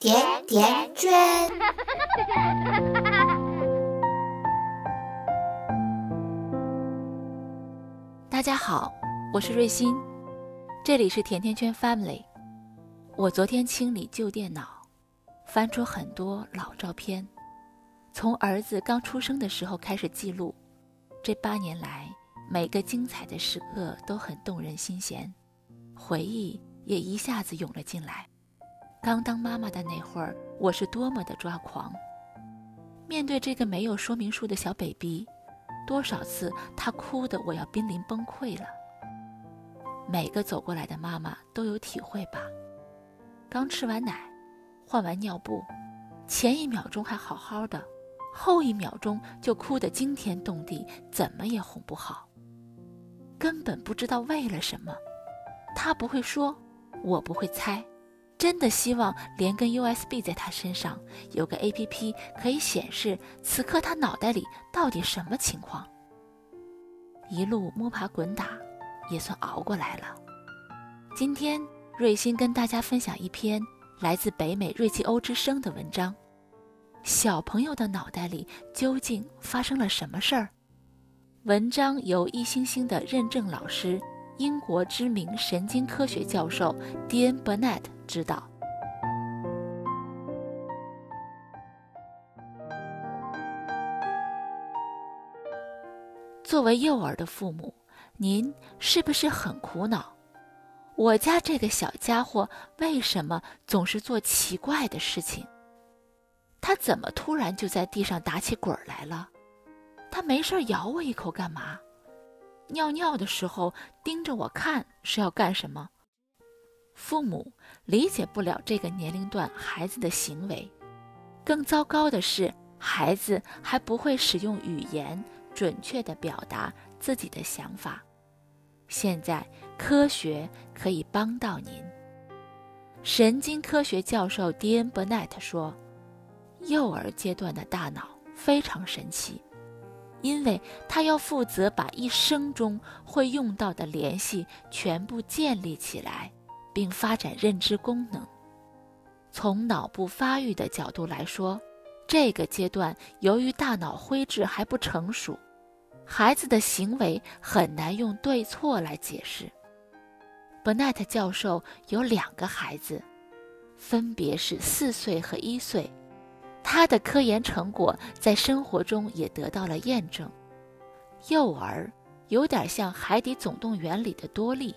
甜甜圈。大家好，我是瑞欣，这里是甜甜圈 Family。我昨天清理旧电脑，翻出很多老照片，从儿子刚出生的时候开始记录。这八年来，每个精彩的时刻都很动人心弦，回忆也一下子涌了进来。刚当妈妈的那会儿，我是多么的抓狂！面对这个没有说明书的小 baby，多少次他哭得我要濒临崩溃了。每个走过来的妈妈都有体会吧？刚吃完奶，换完尿布，前一秒钟还好好的，后一秒钟就哭得惊天动地，怎么也哄不好。根本不知道为了什么，他不会说，我不会猜。真的希望连根 USB 在他身上，有个 APP 可以显示此刻他脑袋里到底什么情况。一路摸爬滚打，也算熬过来了。今天瑞欣跟大家分享一篇来自北美瑞奇欧之声的文章：小朋友的脑袋里究竟发生了什么事儿？文章由一星星的认证老师。英国知名神经科学教授 D.N. Burnett 知道。作为幼儿的父母，您是不是很苦恼？我家这个小家伙为什么总是做奇怪的事情？他怎么突然就在地上打起滚来了？他没事咬我一口干嘛？尿尿的时候盯着我看是要干什么？父母理解不了这个年龄段孩子的行为，更糟糕的是，孩子还不会使用语言准确地表达自己的想法。现在科学可以帮到您。神经科学教授 D.N. Burnett 说：“幼儿阶段的大脑非常神奇。”因为他要负责把一生中会用到的联系全部建立起来，并发展认知功能。从脑部发育的角度来说，这个阶段由于大脑灰质还不成熟，孩子的行为很难用对错来解释。伯奈特教授有两个孩子，分别是四岁和一岁。他的科研成果在生活中也得到了验证。幼儿有点像《海底总动员》里的多利，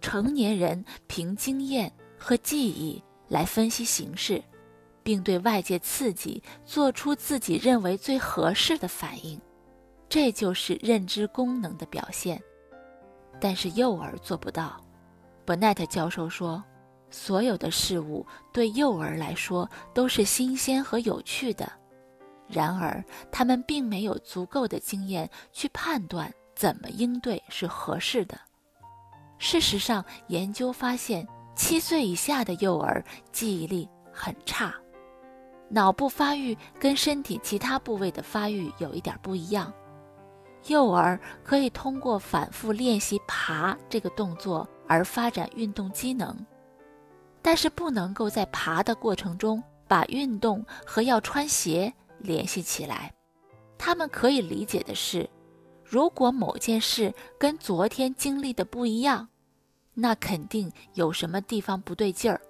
成年人凭经验和记忆来分析形势，并对外界刺激做出自己认为最合适的反应，这就是认知功能的表现。但是幼儿做不到。伯奈特教授说。所有的事物对幼儿来说都是新鲜和有趣的，然而他们并没有足够的经验去判断怎么应对是合适的。事实上，研究发现，七岁以下的幼儿记忆力很差，脑部发育跟身体其他部位的发育有一点不一样。幼儿可以通过反复练习爬这个动作而发展运动机能。但是不能够在爬的过程中把运动和要穿鞋联系起来。他们可以理解的是，如果某件事跟昨天经历的不一样，那肯定有什么地方不对劲儿。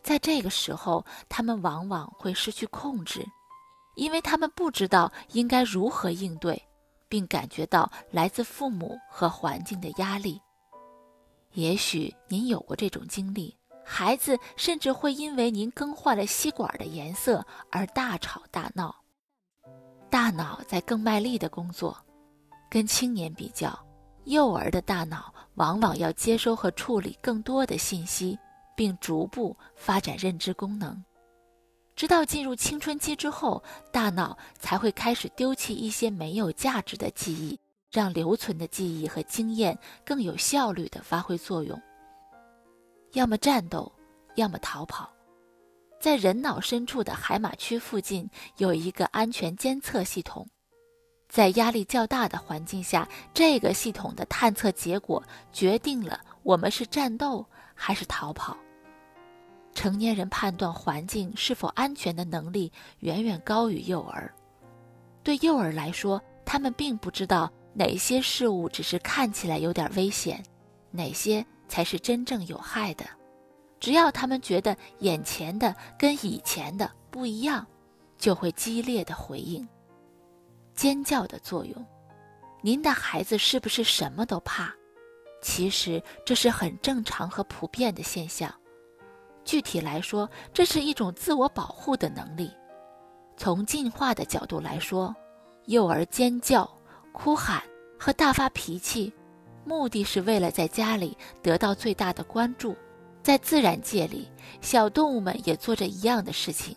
在这个时候，他们往往会失去控制，因为他们不知道应该如何应对，并感觉到来自父母和环境的压力。也许您有过这种经历。孩子甚至会因为您更换了吸管的颜色而大吵大闹。大脑在更卖力的工作，跟青年比较，幼儿的大脑往往要接收和处理更多的信息，并逐步发展认知功能。直到进入青春期之后，大脑才会开始丢弃一些没有价值的记忆，让留存的记忆和经验更有效率地发挥作用。要么战斗，要么逃跑。在人脑深处的海马区附近有一个安全监测系统，在压力较大的环境下，这个系统的探测结果决定了我们是战斗还是逃跑。成年人判断环境是否安全的能力远远高于幼儿。对幼儿来说，他们并不知道哪些事物只是看起来有点危险，哪些才是真正有害的。只要他们觉得眼前的跟以前的不一样，就会激烈的回应。尖叫的作用，您的孩子是不是什么都怕？其实这是很正常和普遍的现象。具体来说，这是一种自我保护的能力。从进化的角度来说，幼儿尖叫、哭喊和大发脾气，目的是为了在家里得到最大的关注。在自然界里，小动物们也做着一样的事情。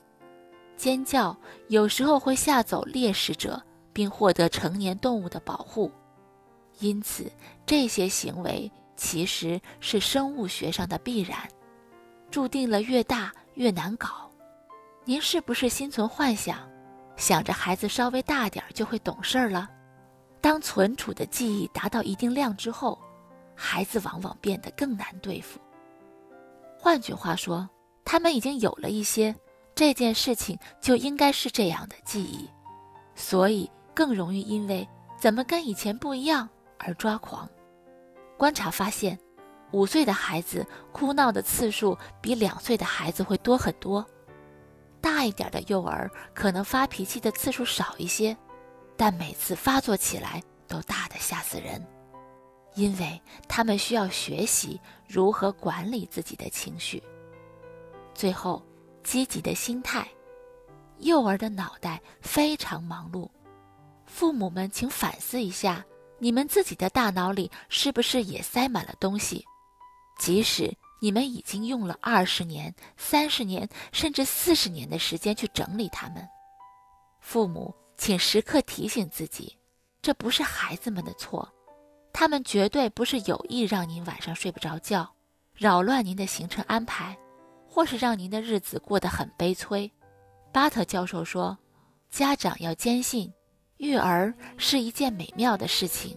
尖叫有时候会吓走猎食者，并获得成年动物的保护。因此，这些行为其实是生物学上的必然，注定了越大越难搞。您是不是心存幻想，想着孩子稍微大点就会懂事了？当存储的记忆达到一定量之后，孩子往往变得更难对付。换句话说，他们已经有了一些这件事情就应该是这样的记忆，所以更容易因为怎么跟以前不一样而抓狂。观察发现，五岁的孩子哭闹的次数比两岁的孩子会多很多。大一点的幼儿可能发脾气的次数少一些，但每次发作起来都大的吓死人。因为他们需要学习如何管理自己的情绪。最后，积极的心态。幼儿的脑袋非常忙碌，父母们请反思一下，你们自己的大脑里是不是也塞满了东西？即使你们已经用了二十年、三十年，甚至四十年的时间去整理它们，父母请时刻提醒自己，这不是孩子们的错。他们绝对不是有意让您晚上睡不着觉，扰乱您的行程安排，或是让您的日子过得很悲催。巴特教授说：“家长要坚信，育儿是一件美妙的事情。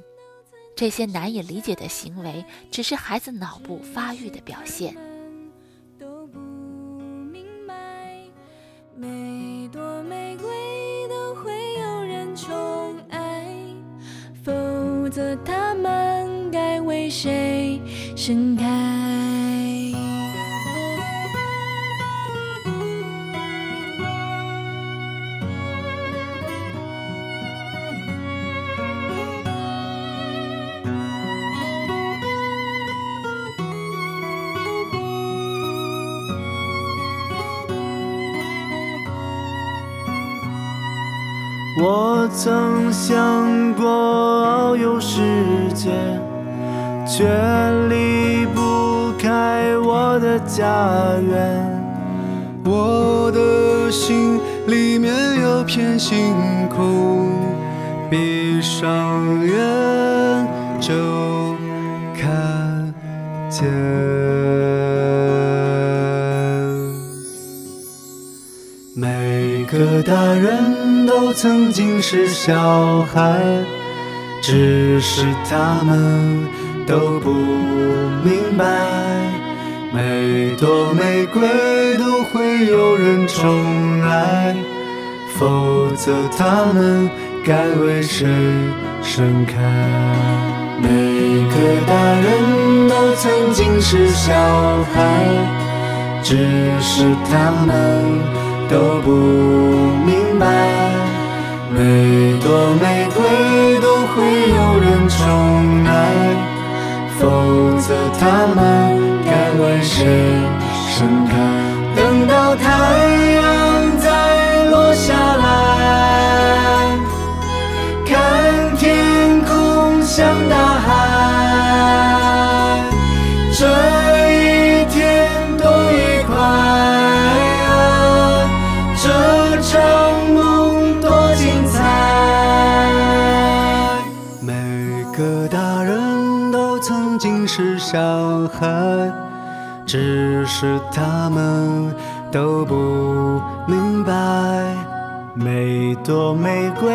这些难以理解的行为，只是孩子脑部发育的表现。”否则他们该为谁盛开？我曾想过遨游世界，却离不开我的家园。我的心里面有片星空，闭上眼就看见。每个大人都曾经是小孩，只是他们都不明白，每朵玫瑰都会有人宠爱，否则他们该为谁盛开？每个大人都曾经是小孩，只是他们。都不明白，每朵玫瑰都会有人宠爱，否则它们该为谁盛开？等到太孩，只是他们都不明白，每朵玫瑰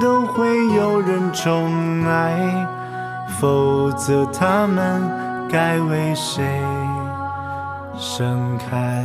都会有人宠爱，否则他们该为谁盛开？